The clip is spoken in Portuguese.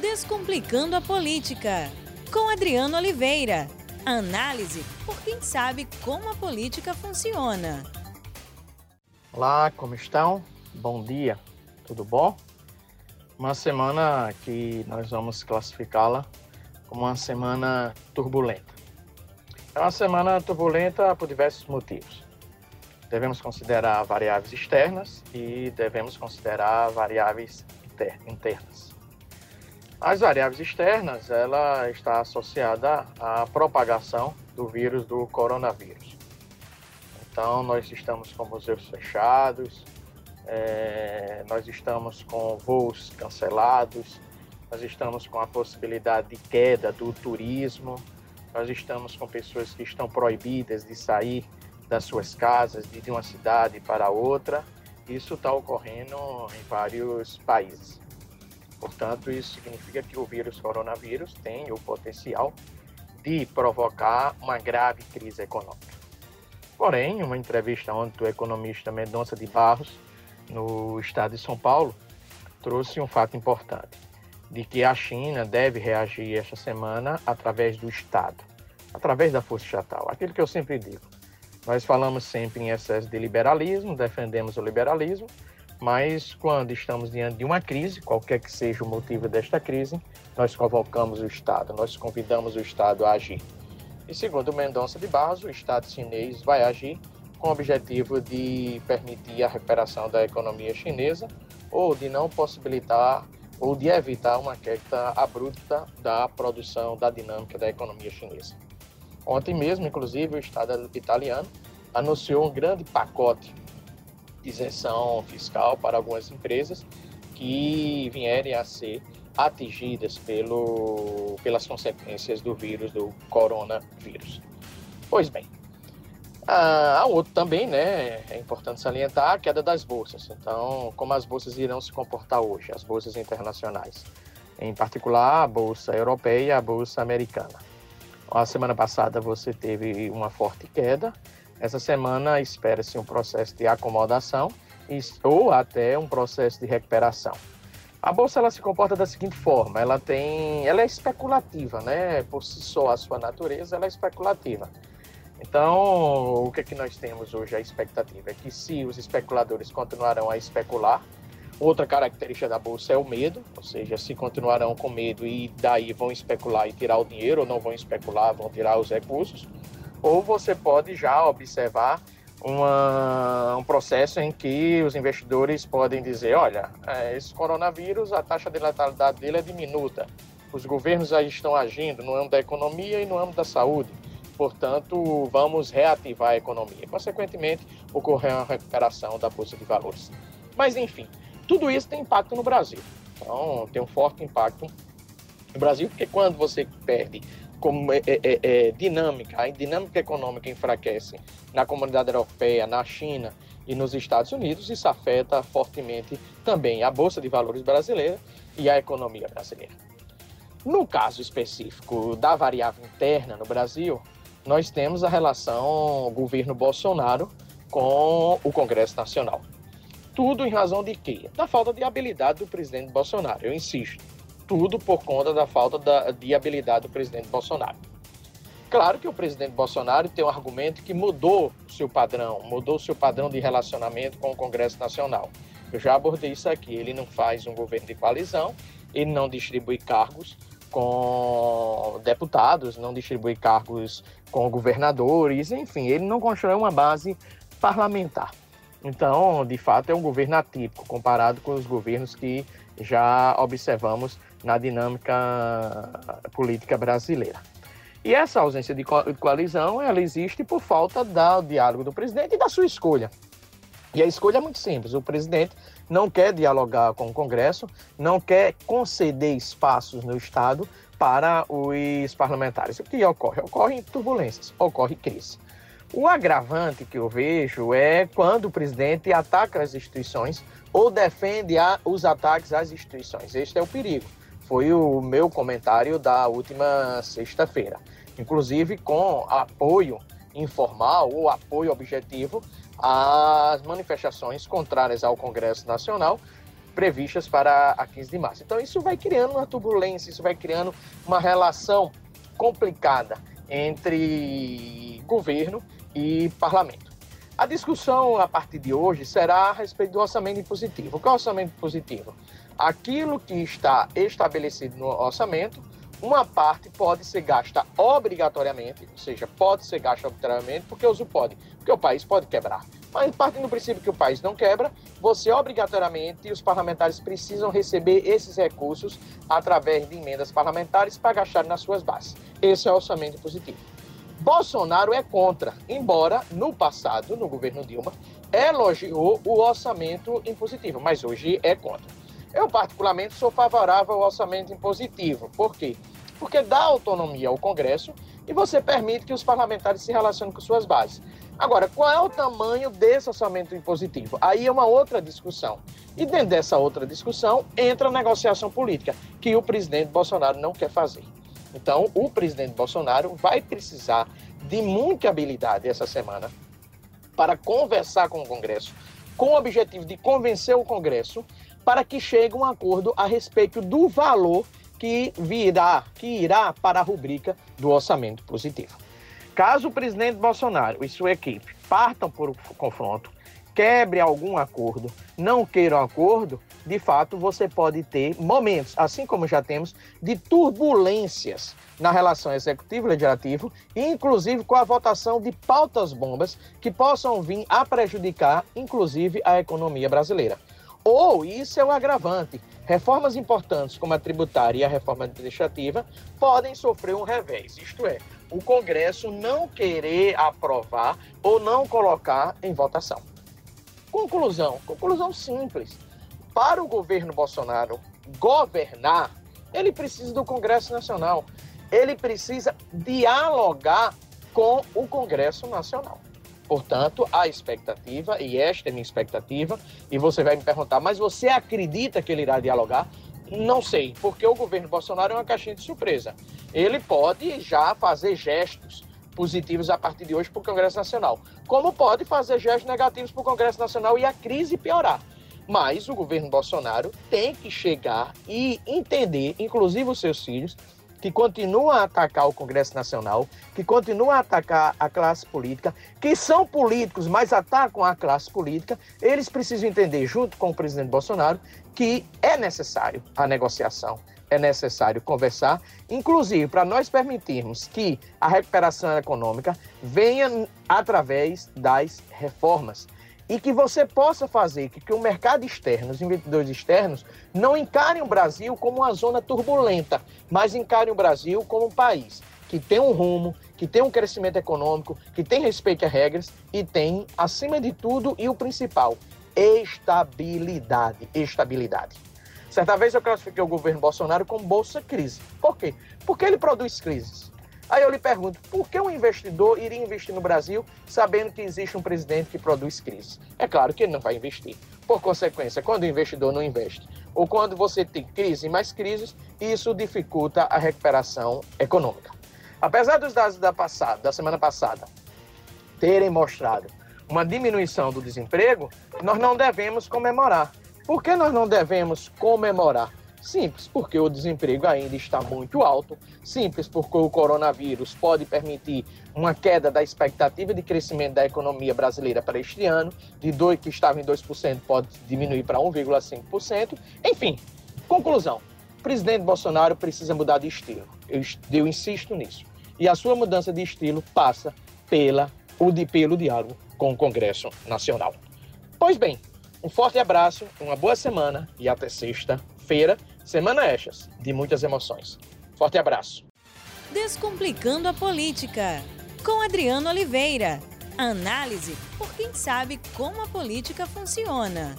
Descomplicando a Política, com Adriano Oliveira. Análise por quem sabe como a política funciona. Olá, como estão? Bom dia, tudo bom? Uma semana que nós vamos classificá-la como uma semana turbulenta. É uma semana turbulenta por diversos motivos. Devemos considerar variáveis externas e devemos considerar variáveis internas. As variáveis externas, ela está associada à propagação do vírus do coronavírus. Então, nós estamos com museus fechados, é, nós estamos com voos cancelados, nós estamos com a possibilidade de queda do turismo, nós estamos com pessoas que estão proibidas de sair das suas casas, de uma cidade para outra. Isso está ocorrendo em vários países. Portanto, isso significa que o vírus coronavírus tem o potencial de provocar uma grave crise econômica. Porém, uma entrevista ontem do economista Mendonça de Barros, no estado de São Paulo, trouxe um fato importante, de que a China deve reagir esta semana através do Estado, através da força estatal. Aquilo que eu sempre digo. Nós falamos sempre em excesso de liberalismo, defendemos o liberalismo, mas quando estamos diante de uma crise, qualquer que seja o motivo desta crise, nós convocamos o Estado, nós convidamos o Estado a agir. E segundo Mendonça de Barros, o Estado chinês vai agir com o objetivo de permitir a recuperação da economia chinesa ou de não possibilitar ou de evitar uma queda abrupta da produção, da dinâmica da economia chinesa. Ontem mesmo, inclusive, o Estado italiano anunciou um grande pacote isenção fiscal para algumas empresas que vierem a ser atingidas pelo, pelas consequências do vírus, do coronavírus. Pois bem, há outro também, né? É importante salientar a queda das bolsas. Então, como as bolsas irão se comportar hoje, as bolsas internacionais, em particular a bolsa europeia e a bolsa americana. A semana passada você teve uma forte queda essa semana espera-se um processo de acomodação ou até um processo de recuperação. A bolsa ela se comporta da seguinte forma: ela tem, ela é especulativa, né? Por si só a sua natureza, ela é especulativa. Então, o que é que nós temos hoje a expectativa é que se os especuladores continuarão a especular, outra característica da bolsa é o medo, ou seja, se continuarão com medo e daí vão especular e tirar o dinheiro, ou não vão especular, vão tirar os recursos ou você pode já observar uma, um processo em que os investidores podem dizer, olha, é, esse coronavírus, a taxa de letalidade dele é diminuta, os governos aí estão agindo no âmbito da economia e no âmbito da saúde, portanto, vamos reativar a economia. Consequentemente, ocorrer uma recuperação da Bolsa de Valores. Mas, enfim, tudo isso tem impacto no Brasil. Então, tem um forte impacto no Brasil, porque quando você perde como é, é, é, é, dinâmica, a dinâmica econômica enfraquece na comunidade europeia, na China e nos Estados Unidos, isso afeta fortemente também a Bolsa de Valores brasileira e a economia brasileira. No caso específico da variável interna no Brasil, nós temos a relação governo Bolsonaro com o Congresso Nacional. Tudo em razão de quê? Da falta de habilidade do presidente Bolsonaro, eu insisto tudo por conta da falta da, de habilidade do presidente Bolsonaro. Claro que o presidente Bolsonaro tem um argumento que mudou seu padrão, mudou seu padrão de relacionamento com o Congresso Nacional. Eu já abordei isso aqui. Ele não faz um governo de coalizão, ele não distribui cargos com deputados, não distribui cargos com governadores, enfim, ele não constrói uma base parlamentar. Então, de fato, é um governo atípico comparado com os governos que já observamos na dinâmica política brasileira. E essa ausência de coalizão, ela existe por falta do diálogo do presidente e da sua escolha. E a escolha é muito simples. O presidente não quer dialogar com o Congresso, não quer conceder espaços no Estado para os parlamentares. O que ocorre? Ocorrem turbulências, ocorre crise. O agravante que eu vejo é quando o presidente ataca as instituições ou defende a, os ataques às instituições. Este é o perigo. Foi o meu comentário da última sexta-feira. Inclusive com apoio informal ou apoio objetivo às manifestações contrárias ao Congresso Nacional previstas para a 15 de março. Então, isso vai criando uma turbulência, isso vai criando uma relação complicada entre governo e parlamento. A discussão a partir de hoje será a respeito do orçamento impositivo. Qual é o orçamento positivo? Aquilo que está estabelecido no orçamento, uma parte pode ser gasta obrigatoriamente, ou seja, pode ser gasta obrigatoriamente, porque uso pode, porque o país pode quebrar. Mas partindo do princípio que o país não quebra, você obrigatoriamente, os parlamentares precisam receber esses recursos através de emendas parlamentares para gastar nas suas bases. Esse é o orçamento positivo. Bolsonaro é contra, embora no passado, no governo Dilma, elogiou o orçamento impositivo, mas hoje é contra. Eu, particularmente, sou favorável ao orçamento impositivo. Por quê? Porque dá autonomia ao Congresso e você permite que os parlamentares se relacionem com suas bases. Agora, qual é o tamanho desse orçamento impositivo? Aí é uma outra discussão. E dentro dessa outra discussão entra a negociação política, que o presidente Bolsonaro não quer fazer. Então, o presidente Bolsonaro vai precisar de muita habilidade essa semana para conversar com o Congresso, com o objetivo de convencer o Congresso para que chegue um acordo a respeito do valor que virá, que irá para a rubrica do orçamento positivo. Caso o presidente Bolsonaro e sua equipe partam por confronto, quebre algum acordo, não queiram acordo, de fato você pode ter momentos, assim como já temos, de turbulências na relação executivo-legislativo, inclusive com a votação de pautas bombas que possam vir a prejudicar, inclusive, a economia brasileira. Ou isso é o agravante. Reformas importantes como a tributária e a reforma administrativa podem sofrer um revés, isto é, o Congresso não querer aprovar ou não colocar em votação. Conclusão, conclusão simples. Para o governo Bolsonaro governar, ele precisa do Congresso Nacional. Ele precisa dialogar com o Congresso Nacional. Portanto, a expectativa, e esta é minha expectativa, e você vai me perguntar, mas você acredita que ele irá dialogar? Não sei, porque o governo Bolsonaro é uma caixinha de surpresa. Ele pode já fazer gestos positivos a partir de hoje para o Congresso Nacional, como pode fazer gestos negativos para o Congresso Nacional e a crise piorar. Mas o governo Bolsonaro tem que chegar e entender, inclusive os seus filhos, que continuam a atacar o Congresso Nacional, que continuam a atacar a classe política, que são políticos, mas atacam a classe política, eles precisam entender, junto com o presidente Bolsonaro, que é necessário a negociação, é necessário conversar, inclusive para nós permitirmos que a recuperação econômica venha através das reformas e que você possa fazer que, que o mercado externo, os investidores externos, não encarem o Brasil como uma zona turbulenta, mas encarem o Brasil como um país que tem um rumo, que tem um crescimento econômico, que tem respeito às regras e tem, acima de tudo, e o principal, estabilidade. Estabilidade. Certa vez eu classifiquei o governo Bolsonaro como bolsa crise. Por quê? Porque ele produz crises. Aí eu lhe pergunto, por que um investidor iria investir no Brasil sabendo que existe um presidente que produz crise? É claro que ele não vai investir. Por consequência, quando o investidor não investe, ou quando você tem crise e mais crises, isso dificulta a recuperação econômica. Apesar dos dados da, passada, da semana passada terem mostrado uma diminuição do desemprego, nós não devemos comemorar. Por que nós não devemos comemorar? Simples, porque o desemprego ainda está muito alto. Simples, porque o coronavírus pode permitir uma queda da expectativa de crescimento da economia brasileira para este ano, de 2 que estava em 2% pode diminuir para 1,5%. Enfim, conclusão. O presidente Bolsonaro precisa mudar de estilo. Eu, eu insisto nisso. E a sua mudança de estilo passa pela, o de, pelo diálogo com o Congresso Nacional. Pois bem, um forte abraço, uma boa semana e até sexta-feira Semana Echas, de muitas emoções. Forte abraço. Descomplicando a política, com Adriano Oliveira. Análise por quem sabe como a política funciona.